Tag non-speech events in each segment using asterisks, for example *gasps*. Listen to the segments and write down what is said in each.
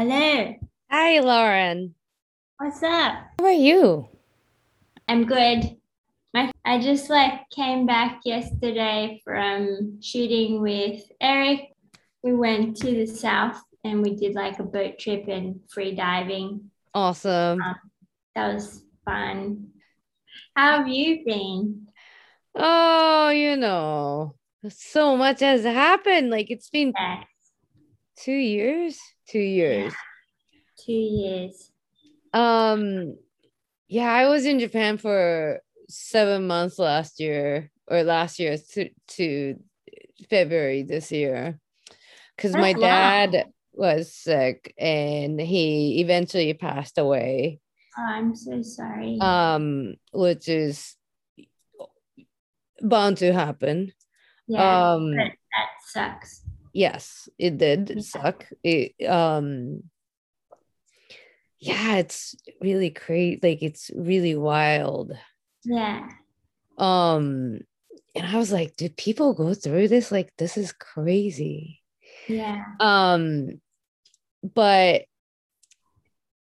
Hello. Hi, Lauren. What's up? How are you? I'm good. My I just like came back yesterday from shooting with Eric. We went to the south and we did like a boat trip and free diving. Awesome. Um, that was fun. How have you been? Oh, you know, so much has happened. Like it's been Yeah, two years. Two years. two years. Um, yeah, I was in Japan for seven months last year, or last year to, to February this year, because my That's long. dad was sick and he eventually passed away. Oh, I'm so sorry. Um, which is bound to happen. yeah, um, but that sucks. Yes it did Yeah. suck it um yeah it's really great like it's really wild Yeah. um and i was like did people go through this like this is crazy Yeah. um but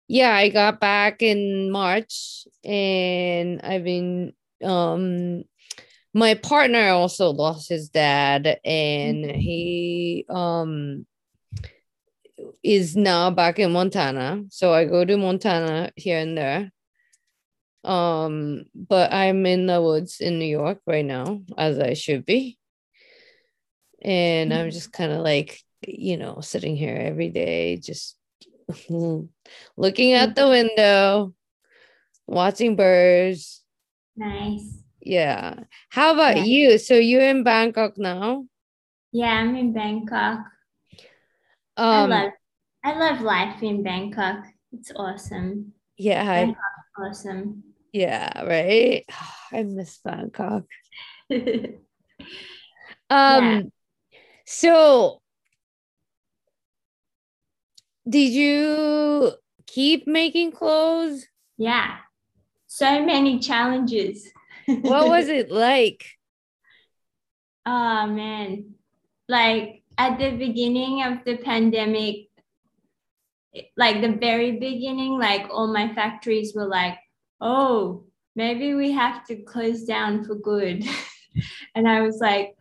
yeah i got back in march and i've been um my partner also lost his dad and Mhm. he um is now back in montana so i go to montana here and there um but i'm in the woods in new york right now as i should be and i'm Mhm. just kind of like you know sitting here every day just *laughs* looking out the window watching birds Nice. Yeah how about Yeah. you so you're in bangkok now Yeah, I'm in Bangkok. I um love I love life in Bangkok. It's awesome. yeah I, Bangkok. Awesome. yeah right *sighs* i miss bangkok *laughs* yeah. um so did you keep making clothes yeah So many challenges. What *laughs* was it like Oh man. Like at the beginning of the pandemic, like the very beginning, like all my factories were like, oh, maybe we have to close down for good. *laughs* and I was like,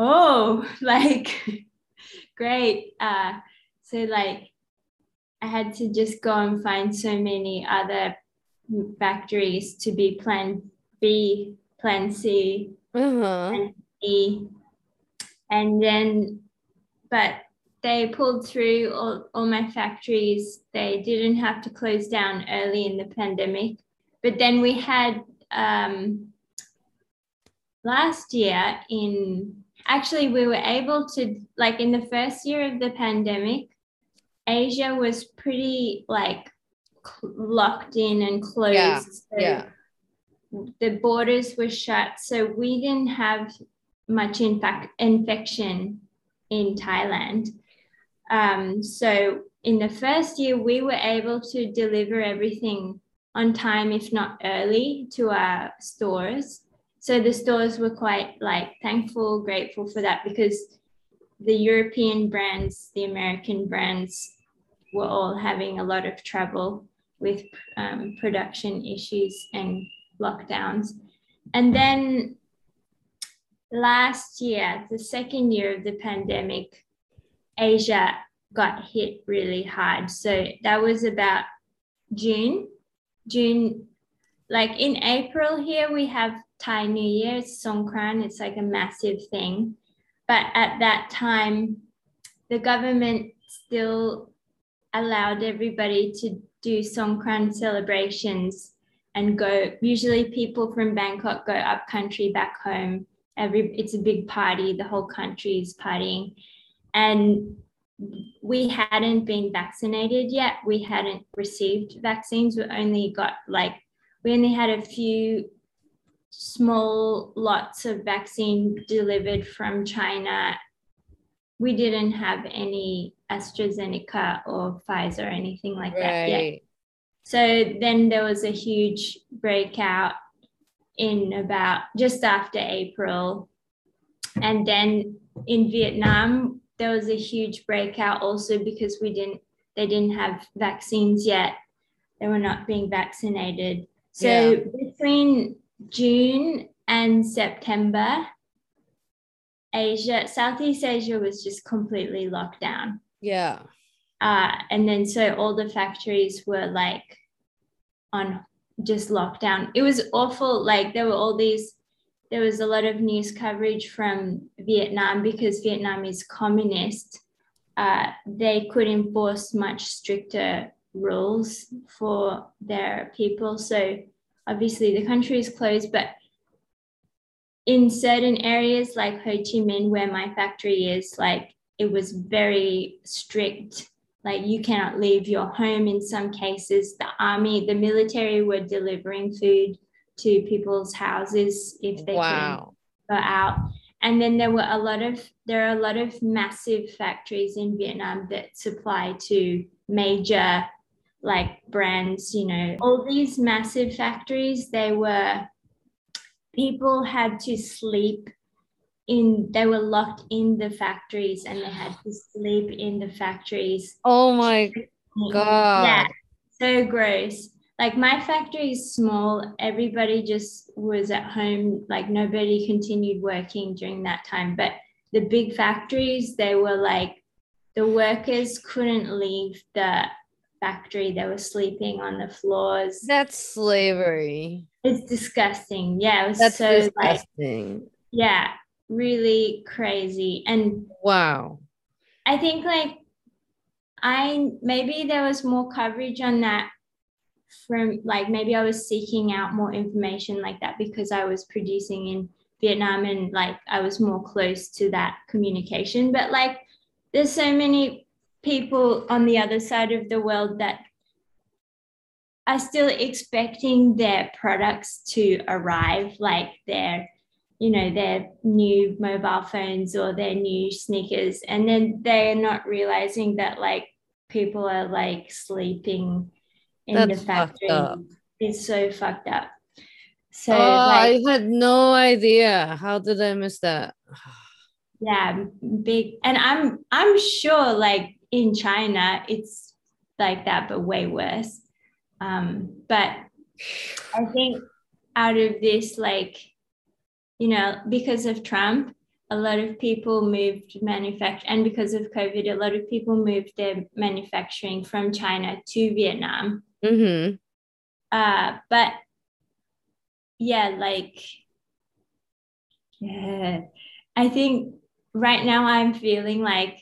oh, *laughs* like great. Uh, so like I had to just go and find so many other factories to be plan B, plan C, uh-huh and E. And then, but they pulled through all, all my factories. They didn't have to close down early in the pandemic. But then we had um, last year in actually, we were able to, like, in the first year of the pandemic, Asia was pretty like locked in and closed. Yeah, So yeah the borders were shut, so we didn't have much infection in Thailand. Um, so in the first year, we were able to deliver everything on time, if not early, to our stores. So the stores were quite like thankful, grateful for that because the European brands, the American brands were all having a lot of trouble with um, production issues and lockdowns. And then last year, the second year of the pandemic, Asia got hit really hard. So that was about June. June, like in April here, we have Thai New Year, it's Songkran, it's like a massive thing. But at that time, the government still allowed everybody to do Songkran celebrations and go. Usually, people from Bangkok go up country back home. Every it's a big party. The whole country is partying, and we hadn't been vaccinated yet. We hadn't received vaccines. We only got like we only had a few small lots of vaccine delivered from China. We didn't have any AstraZeneca or Pfizer or anything like that yet. So then there was a huge breakout in about just after April. And then in Vietnam, there was a huge breakout also because we didn't, they didn't have vaccines yet. They were not being vaccinated. So Yeah. between June and September, Asia, Southeast Asia was just completely locked down. Yeah. Uh, and then so all the factories were like on just lockdown. It was awful. Like there were all these, there was a lot of news coverage from Vietnam because Vietnam is communist. Uh, they could enforce much stricter rules for their people. So obviously the country is closed, but in certain areas like Ho Chi Minh, where my factory is, like it was very strict. Like you cannot leave your home in some cases. The army, the military were delivering food to people's houses if they couldn't Wow. go out. And then there were a lot of there are a lot of massive factories in Vietnam that supply to major like brands, you know, all these massive factories, they were people had to sleep in they were locked in the factories and they had to sleep in the factories. Oh my god. Yeah, so gross. Like my factory is small. Everybody just was at home. Like nobody continued working during that time. But the big factories, they were like the workers couldn't leave the factory. They were sleeping on the floors. That's slavery. It's disgusting. Yeah, it was That's so like disgusting. yeah, really crazy. And wow. I think like I maybe there was more coverage on that from like maybe I was seeking out more information like that because I was producing in Vietnam and like I was more close to that communication. But like there's so many people on the other side of the world that are still expecting their products to arrive, like their, you know, their new mobile phones or their new sneakers. And then they're not realizing that like people are like sleeping in That's the factory. It's so fucked up. So oh, like I had no idea. How did I miss that? yeah big and i'm i'm sure like in china it's like that but way worse um but i think out of this like you know because of trump a lot of people moved manufacture and because of covid a lot of people moved their manufacturing from china to vietnam Mm-hmm. uh but yeah like yeah i think right now i'm feeling like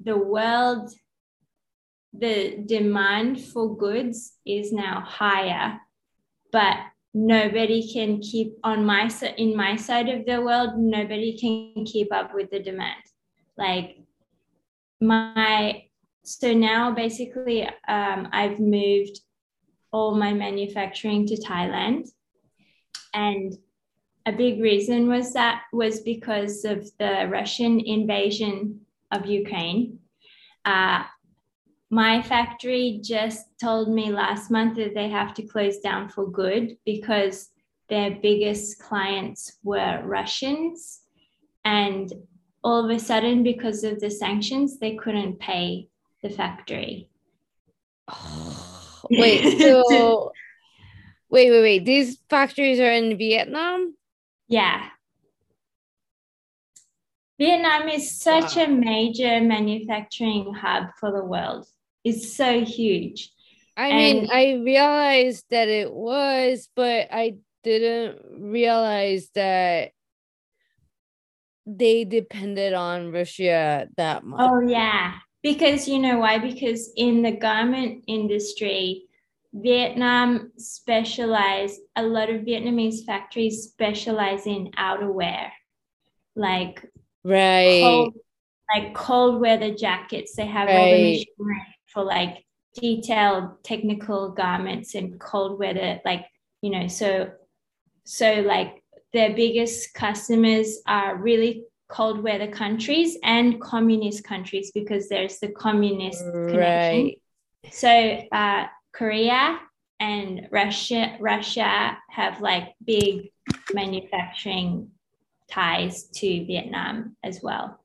the world the demand for goods is now higher but nobody can keep on my side in my side of the world. Nobody can keep up with the demand. Like my so now basically um, i've moved all my manufacturing to thailand. And a big reason was that was because of the russian invasion of ukraine. Uh, my factory just told me last month that they have to close down for good because their biggest clients were Russians. And all of a sudden, because of the sanctions, they couldn't pay the factory. *sighs* wait, so wait, wait, wait. These factories are in Vietnam? Yeah. Vietnam is such Wow. a major manufacturing hub for the world. It's so huge. I mean, I realized that it was, but I didn't realize that they depended on Russia that much. Oh yeah, because you know why? Because in the garment industry, Vietnam specialize a lot of Vietnamese factories specialize in outerwear, like right. cold, like cold weather jackets. They have all the Right. machinery for like detailed technical garments and cold weather, like you know. So, so like their biggest customers are really cold weather countries and communist countries because there's the communist connection. Right. So uh, Korea and Russia, Russia have like big manufacturing ties to Vietnam as well.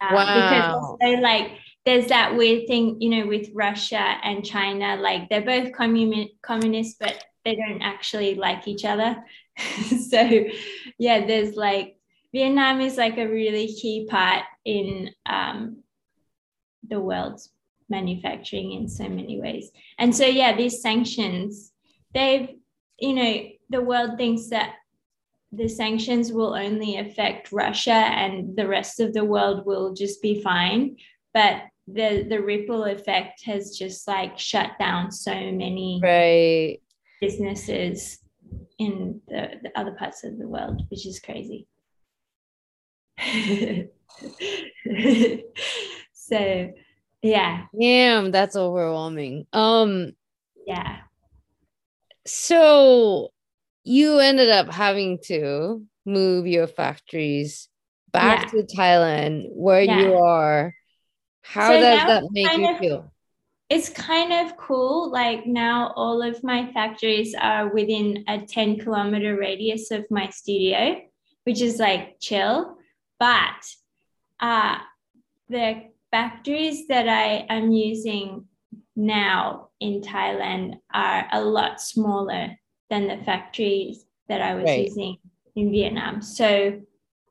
Because Wow. also like there's that weird thing, you know, with Russia and China, like they're both commun- communist, but they don't actually like each other. *laughs* so, yeah, there's like Vietnam is like a really key part in um, the world's manufacturing in so many ways. And so, yeah, these sanctions, they've, you know, the world thinks that the sanctions will only affect Russia and the rest of the world will just be fine. But the the ripple effect has just like shut down so many right businesses in the, the other parts of the world, which is crazy. *laughs* so yeah. Damn, that's overwhelming. Um yeah. So you ended up having to move your factories back yeah. to Thailand where yeah. you are how so does that make you of, feel? It's kind of cool. Like now, all of my factories are within a 10 kilometer radius of my studio, which is like chill. But uh, the factories that I am using now in Thailand are a lot smaller than the factories that I was right. using in Vietnam. So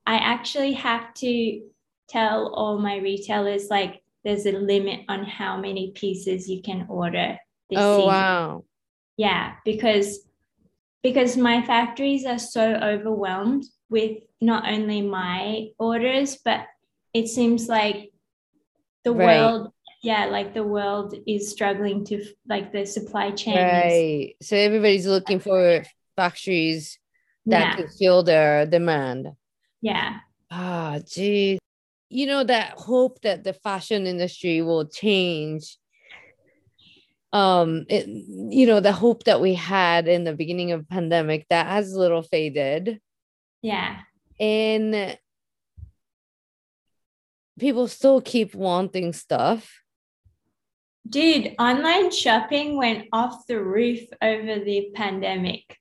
I actually have to tell all my retailers like there's a limit on how many pieces you can order this oh season. wow yeah because because my factories are so overwhelmed with not only my orders but it seems like the right. world yeah like the world is struggling to like the supply chain right is, so everybody's looking for factories that yeah. can fill their demand yeah ah geez you know that hope that the fashion industry will change um it, you know the hope that we had in the beginning of pandemic that has a little faded. Yeah. And people still keep wanting stuff. Dude online shopping went off the roof over the pandemic.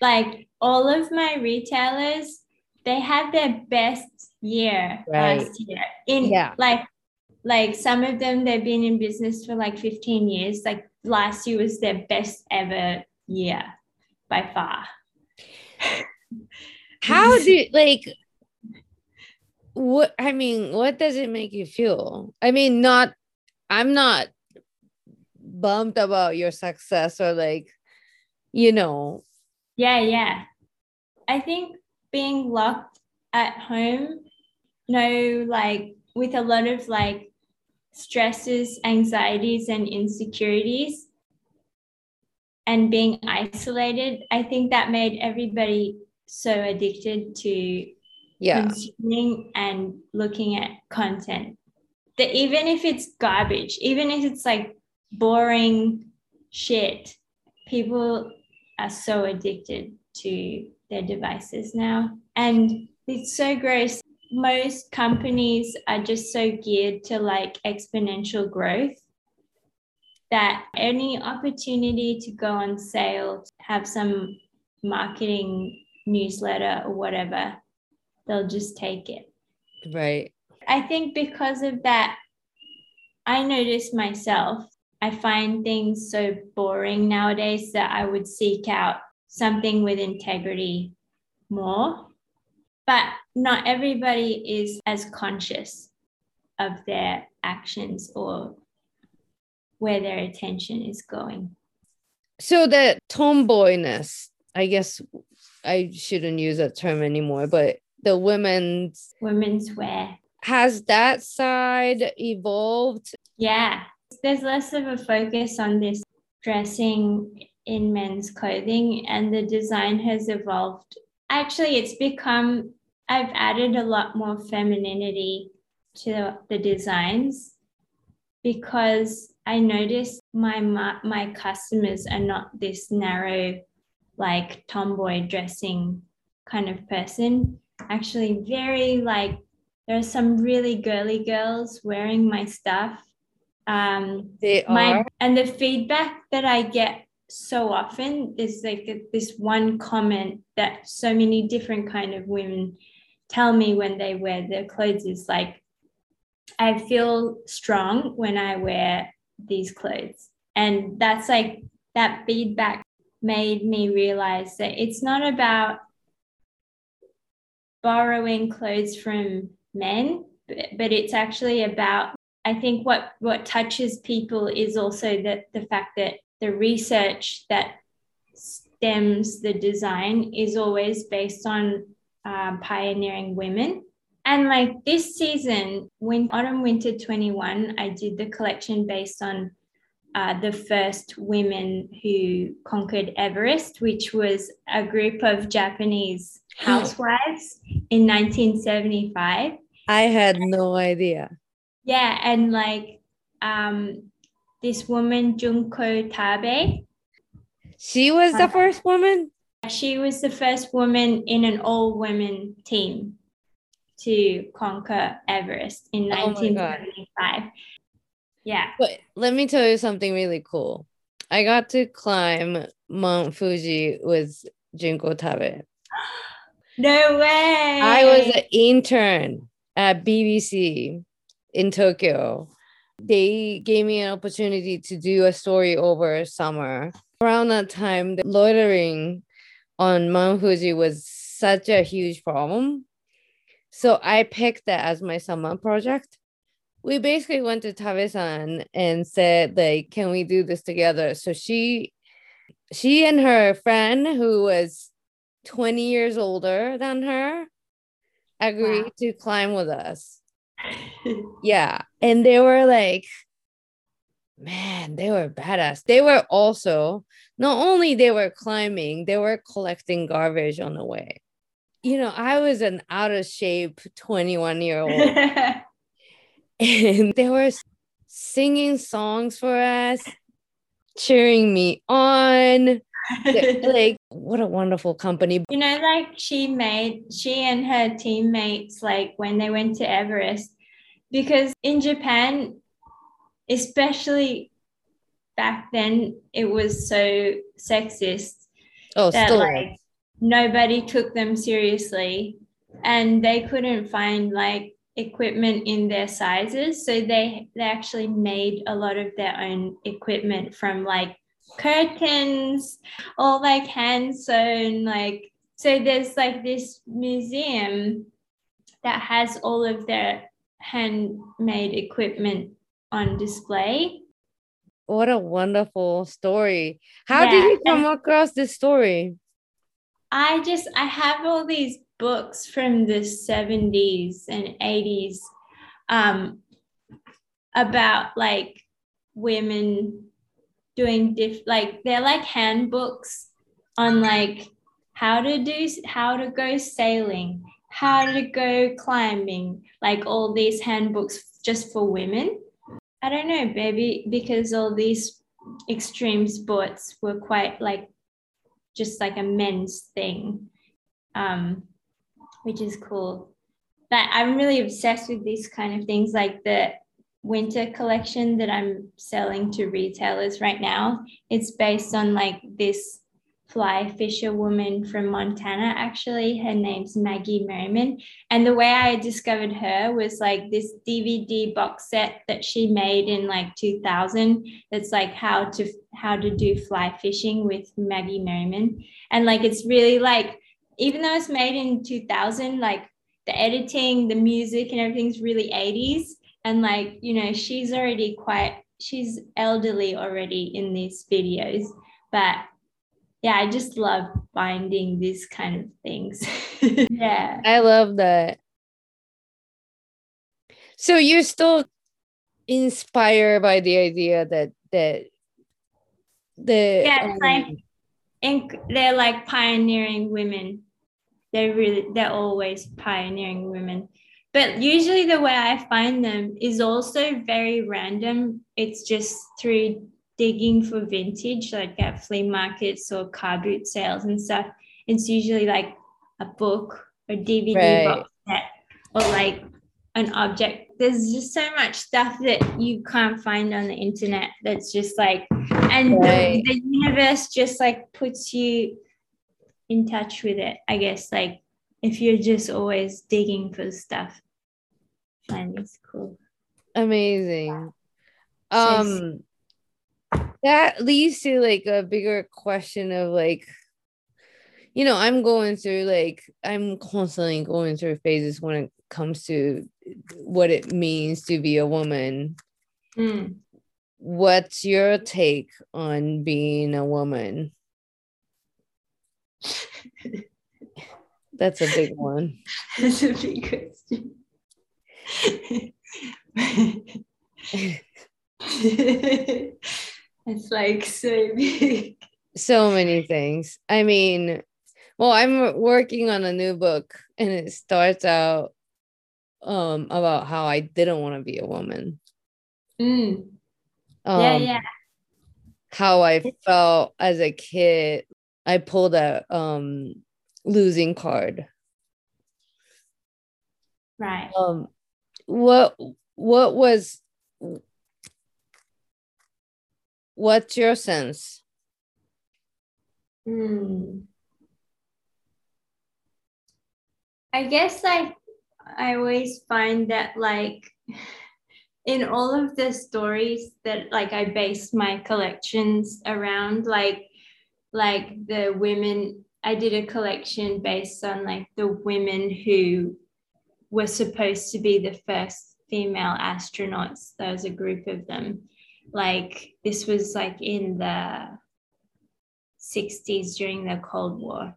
Like all of my retailers they had their best year right. last year. In yeah. like like some of them they've been in business for like 15 years. Like last year was their best ever year by far. *laughs* How do like what I mean, what does it make you feel? I mean, not I'm not bummed about your success or like, you know. Yeah, yeah. I think being locked at home you know like with a lot of like stresses, anxieties, and insecurities, and being isolated, I think that made everybody so addicted to yeah. consuming and looking at content that even if it's garbage, even if it's like boring shit, people are so addicted to their devices now. And it's so gross most companies are just so geared to like exponential growth that any opportunity to go on sale, have some marketing newsletter or whatever, they'll just take it. Right. I think because of that, I notice myself, I find things so boring nowadays that I would seek out something with integrity more. But not everybody is as conscious of their actions or where their attention is going. So that tomboyness, I guess I shouldn't use that term anymore, but the women's women's wear has that side evolved? Yeah. There's less of a focus on this dressing in men's clothing and the design has evolved. Actually, it's become I've added a lot more femininity to the designs because I noticed my my customers are not this narrow, like tomboy dressing kind of person. Actually, very like there are some really girly girls wearing my stuff. Um, they my, are, and the feedback that I get so often is like this one comment that so many different kind of women tell me when they wear their clothes is like I feel strong when I wear these clothes. And that's like that feedback made me realize that it's not about borrowing clothes from men, but, but it's actually about I think what what touches people is also that the fact that the research that stems the design is always based on um, pioneering women. And like this season, when autumn winter 21, I did the collection based on uh, the first women who conquered Everest, which was a group of Japanese *gasps* housewives in 1975. I had no idea. Yeah, and like um, this woman Junko Tabei. She was the uh, first woman. She was the first woman in an all-women team to conquer Everest in 1975. Yeah. But let me tell you something really cool. I got to climb Mount Fuji with Junko Tabei. *gasps* No way. I was an intern at BBC in Tokyo. They gave me an opportunity to do a story over summer. Around that time, the loitering on Mount Fuji was such a huge problem. So I picked that as my summer project. We basically went to Tabei-san and said, like, can we do this together? So she she and her friend who was 20 years older than her agreed wow. to climb with us. *laughs* yeah. And they were like, man, they were badass. They were also not only they were climbing, they were collecting garbage on the way. You know, I was an out of shape 21 year old. *laughs* and they were singing songs for us, cheering me on. *laughs* like what a wonderful company you know like she made she and her teammates like when they went to everest because in japan especially back then it was so sexist oh that still. like nobody took them seriously and they couldn't find like equipment in their sizes so they they actually made a lot of their own equipment from like curtains all like hand sewn like so there's like this museum that has all of their handmade equipment on display what a wonderful story how yeah. did you come across this story i just i have all these books from the 70s and 80s um, about like women doing diff like they're like handbooks on like how to do how to go sailing how to go climbing like all these handbooks just for women. I don't know maybe because all these extreme sports were quite like just like a men's thing um which is cool. But i'm really obsessed with these kind of things like the winter collection that I'm selling to retailers right now. It's based on like this fly fisher woman from Montana, actually. Her name's Maggie Merriman. And the way I discovered her was like this DVD box set that she made in like 2000. That's like how to how to do fly fishing with Maggie Merriman. And like it's really like even though it's made in 2000, like the editing, the music, and everything's really 80s and like you know she's already quite she's elderly already in these videos but yeah i just love finding these kind of things. *laughs* Yeah. I love that. So you're still inspired by the idea that that the yeah um, like and they're like pioneering women. They're really they're always pioneering women but usually the way I find them is also very random. It's just through digging for vintage, like at flea markets or car boot sales and stuff. It's usually like a book or DVD right. box set or like an object. There's just so much stuff that you can't find on the internet that's just like, and right. the, the universe just like puts you in touch with it, I guess. Like if you're just always digging for stuff. And it's cool. Amazing. Um that leads to like a bigger question of like you know, I'm going through like I'm constantly going through phases when it comes to what it means to be a woman. Mm. What's your take on being a woman? *laughs* That's a big one. *laughs* That's a big question. *laughs* it's like so big. So many things. I mean, well, I'm working on a new book and it starts out um about how I didn't want to be a woman. Mm. Um, yeah, yeah. how I felt as a kid. I pulled a um losing card. Right. Um what what was what's your sense? Hmm. I guess I I always find that like *laughs* in all of the stories that like I base my collections around like like the women I did a collection based on like the women who were supposed to be the first female astronauts. There was a group of them. Like this was like in the 60s during the Cold War.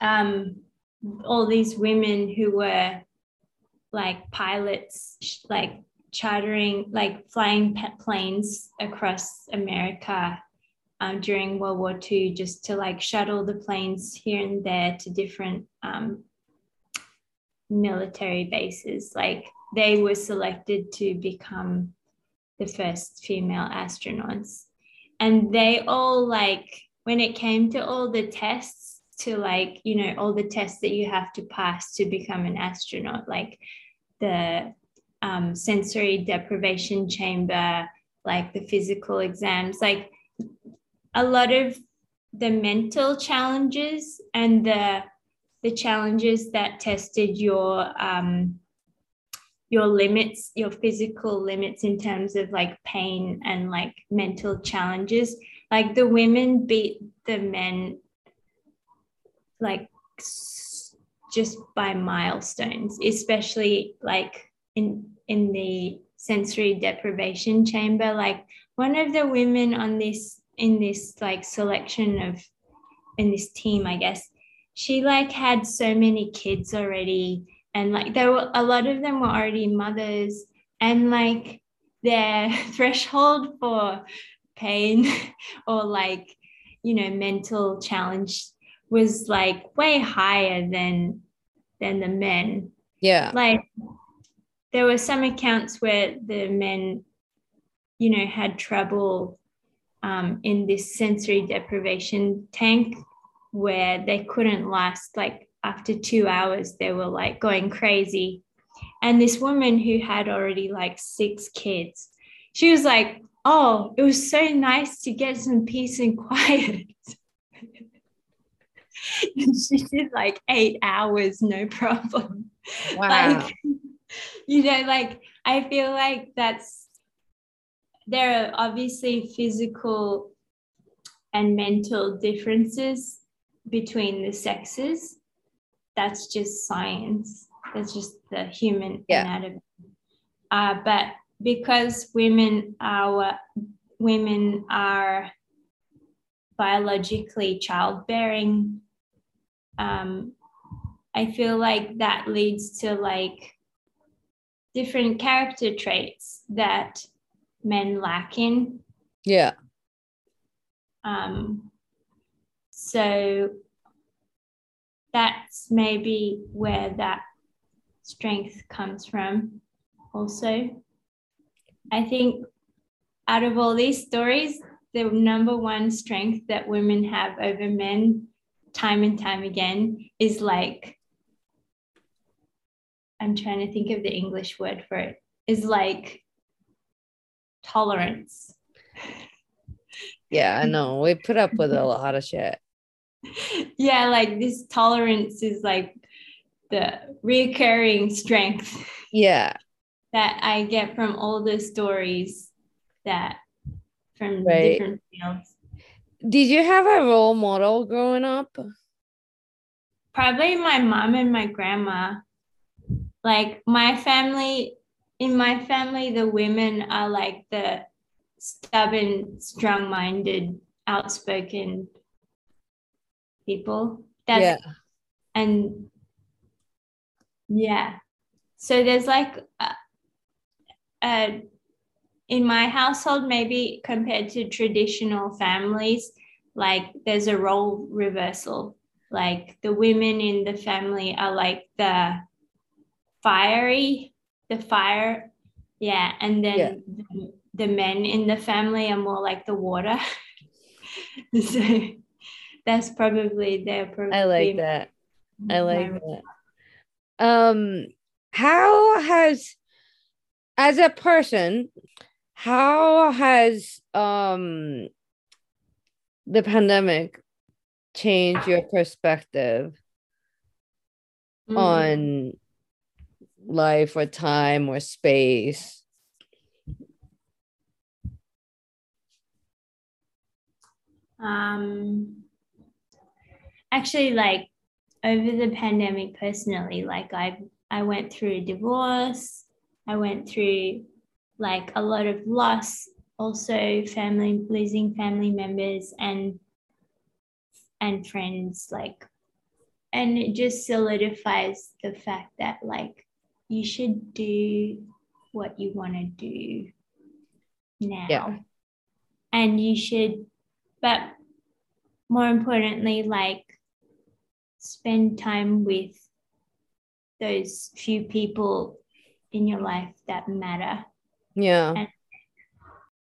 Um, all these women who were like pilots, like chartering, like flying planes across America um, during World War II, just to like shuttle the planes here and there to different um, military bases. Like they were selected to become the first female astronauts. And they all like, when it came to all the tests, to like, you know, all the tests that you have to pass to become an astronaut, like the um, sensory deprivation chamber, like the physical exams, like a lot of the mental challenges and the the challenges that tested your um, your limits, your physical limits in terms of like pain and like mental challenges. Like the women beat the men like just by milestones, especially like in in the sensory deprivation chamber. Like one of the women on this in this like selection of in this team, I guess, she like had so many kids already and like there were a lot of them were already mothers and like their *laughs* threshold for pain *laughs* or like you know mental challenge was like way higher than than the men Yeah. like there were some accounts where the men you know had trouble um, in this sensory deprivation tank where they couldn't last like after two hours they were like going crazy. And this woman who had already like six kids she was like oh it was so nice to get some peace and *laughs* quiet. And *laughs* she did like eight hours no problem. Wow. like *laughs* you know like i feel like that's there are obviously physical and mental differences between the sexes. That's just science. That's just the human Yeah. anatomy. Uh, but because women are women are biologically childbearing um, i feel like that leads to like different character traits that men lack in yeah. um, so that's maybe where that strength comes from also i think out of all these stories the number one strength that women have over men time and time again is like i'm trying to think of the english word for it is like tolerance Yeah, I know. We put up with a *laughs* lot of shit. yeah, like this tolerance is like the recurring strength. Yeah. that I get from all the stories that from Right. different fields. Did you have a role model growing up? Probably my mom and my grandma. Like my family, in my family, the women are like the stubborn, strong minded, outspoken people. That's yeah. and yeah so there's like a, a, in my household maybe compared to traditional families like there's a role reversal like the women in the family are like the fiery the fire yeah and then Yeah. the, the men in the family are more like the water *laughs* so that's probably they're probably I like that. I like that. Um, how has, as a person, how has um the pandemic changed your perspective Mm. on life or time or space? um actually like over the pandemic personally like i i went through a divorce i went through like a lot of loss also family losing family members and and friends like and it just solidifies the fact that like you should do what you want to do now Yeah. and you should but more importantly like spend time with those few people in your life that matter Yeah. And-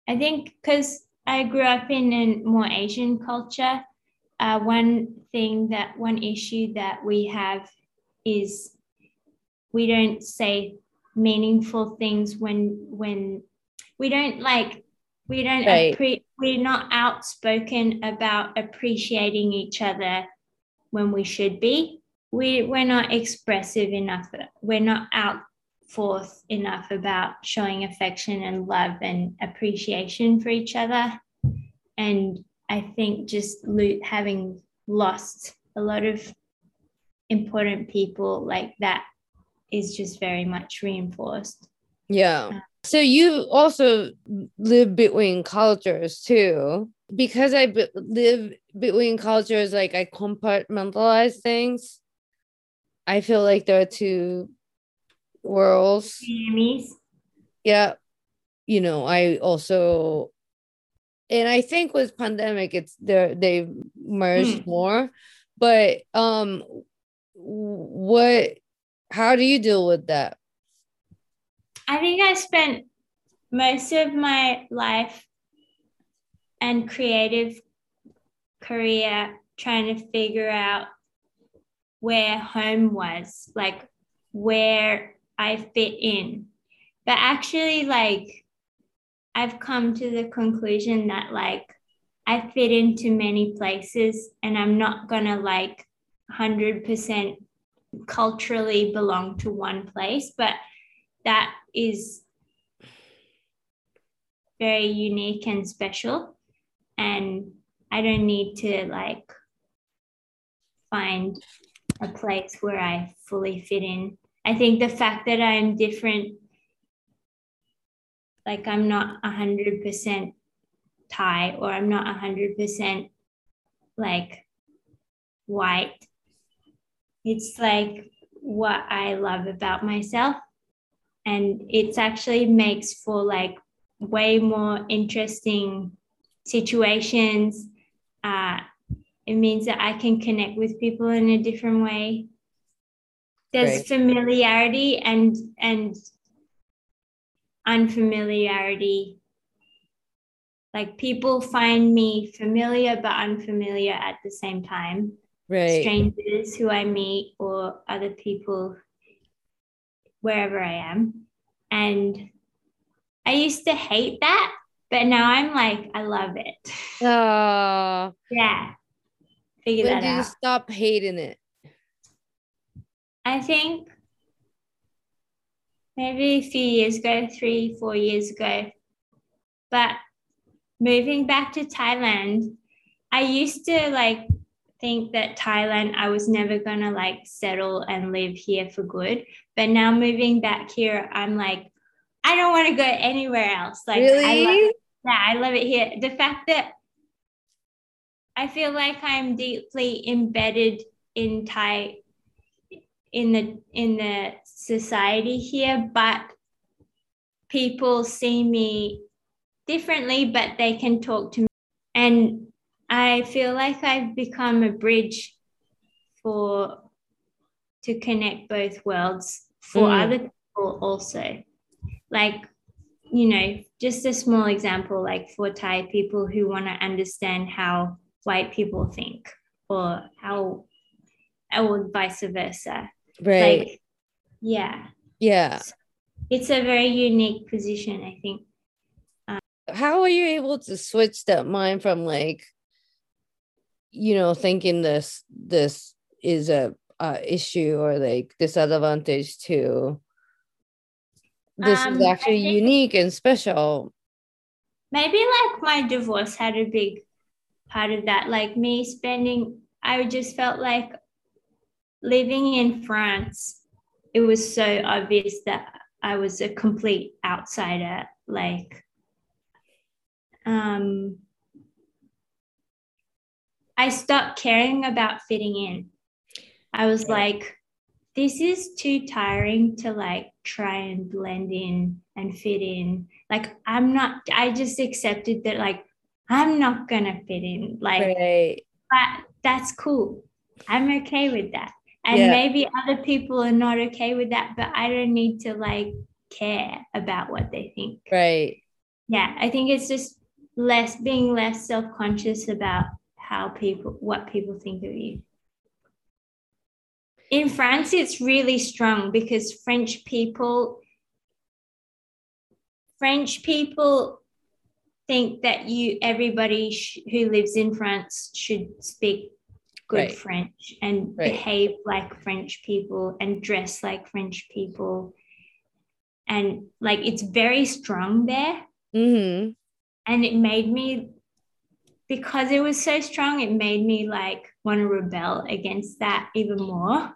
I think because I grew up in a more Asian culture, uh, one thing that one issue that we have is we don't say meaningful things when when we don't like we don't Right. appre- we're not outspoken about appreciating each other when we should be. We we're not expressive enough. We're not out forth enough about showing affection and love and appreciation for each other. And I think just lo- having lost a lot of important people like that is just very much reinforced. Yeah. So you also live between cultures too. Because I live between cultures, like I compartmentalize things. I feel like there are two worlds. Yeah. You know, I also and I think with pandemic it's there they've merged Mm. more. But um what how do you deal with that? I think I spent most of my life and creative career trying to figure out where home was, like where I fit in. But actually, like, I've come to the conclusion that, like, I fit into many places and I'm not gonna, like, 100% culturally belong to one place, but that is very unique and special. And I don't need to like find a place where I fully fit in. I think the fact that I'm different, like I'm not 100% Thai or I'm not 100% like white, it's like what I love about myself. And it's actually makes for like way more interesting situations. Uh, it means that i can connect with people in a different way. There's Right. familiarity and and unfamiliarity. Like people find me familiar but unfamiliar at the same time Right. strangers who I meet or other people wherever I am. And I used to hate that, but now I'm like, I love it. Uh, *laughs* yeah. Figure when that did you stop hating it? I think maybe a few years ago, three, four years ago. But moving back to Thailand, I used to like think that Thailand, I was never gonna like settle and live here for good. But now moving back here, I'm like, I don't want to go anywhere else. Like, really? I love it. Yeah, I love it here. The fact that I feel like I'm deeply embedded in Thai in the in the society here, but people see me differently, but they can talk to me. And I feel like I've become a bridge for to connect both worlds for mm. other people also. Like, you know, just a small example, like for Thai people who want to understand how white people think or how or vice versa. Right. Like, yeah. Yeah. So it's a very unique position, I think. Um, how are you able to switch that mind from like, you know, thinking this this is a uh, issue or like disadvantage to this um, is actually unique and special. Maybe like my divorce had a big part of that. Like me spending, I just felt like living in France, it was so obvious that I was a complete outsider. Like, um, I stopped caring about fitting in. I was like, this is too tiring to like try and blend in and fit in. Like, I'm not, I just accepted that, like, I'm not gonna fit in. Like, right. but that's cool. I'm okay with that. And yeah. maybe other people are not okay with that, but I don't need to like care about what they think. Right. Yeah. I think it's just less being less self-conscious about how people what people think of you. In France, it's really strong because French people French people think that you everybody sh- who lives in France should speak good right. French and right. behave like French people and dress like French people. And like it's very strong there. Mm-hmm. And it made me, because it was so strong, it made me like want to rebel against that even more.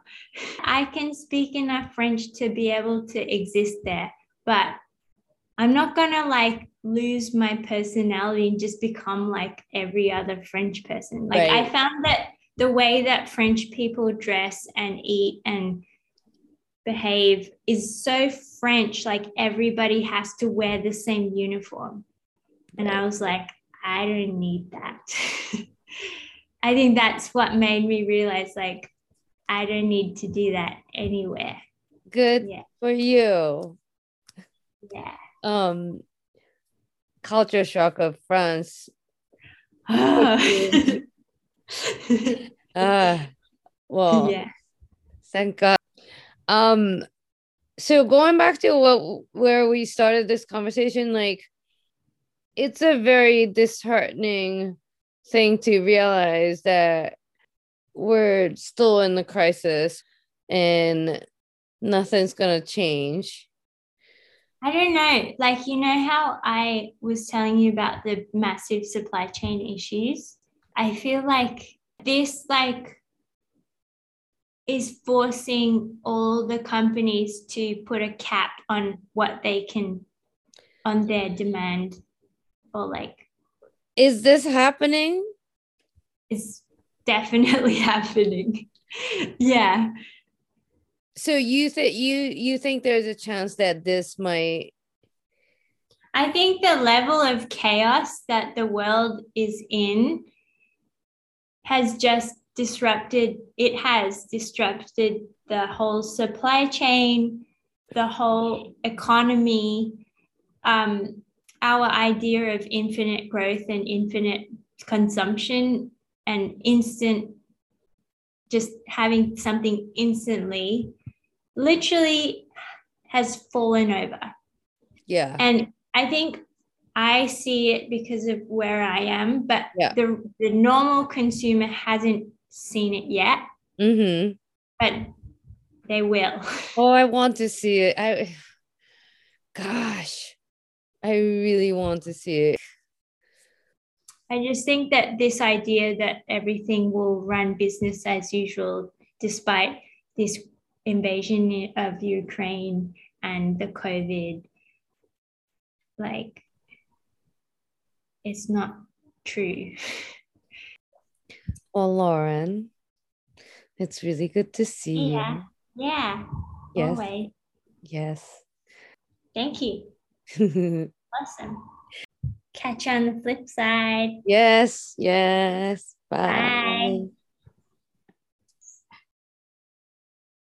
I can speak enough French to be able to exist there, but I'm not going to like lose my personality and just become like every other French person. Like right. I found that the way that French people dress and eat and behave is so French. Like everybody has to wear the same uniform. And I was like, I don't need that. *laughs* I think that's what made me realize like I don't need to do that anywhere. Good yeah. for you. Yeah. Um culture shock of France. uh, *laughs* well, yeah. Thank God. Um, so going back to what where we started this conversation, like it's a very disheartening thing to realize that we're still in the crisis and nothing's gonna change. I don't know. Like, you know how I was telling you about the massive supply chain issues? I feel like this like is forcing all the companies to put a cap on what they can on their demand or like is this happening? It's definitely *laughs* happening. Yeah. So you think you you think there's a chance that this might i think the level of chaos that the world is in has just disrupted, it has disrupted the whole supply chain, the whole economy, um, our idea of infinite growth and infinite consumption and instant, just having something instantly, literally has fallen over. Yeah. And I think I see it because of where I am, but yeah. the the normal consumer hasn't seen it yet. Mm-hmm. But they will. *laughs* Oh, I want to see it. I gosh, I really want to see it. I just think that this idea that everything will run business as usual despite this invasion of Ukraine and the COVID, like, it's not true. *laughs* Well, Lauren, it's really good to see yeah. you. Yeah. Yes. Always. Yes. Thank you. *laughs* awesome. Catch you on the flip side. Yes. Yes. Bye. Bye.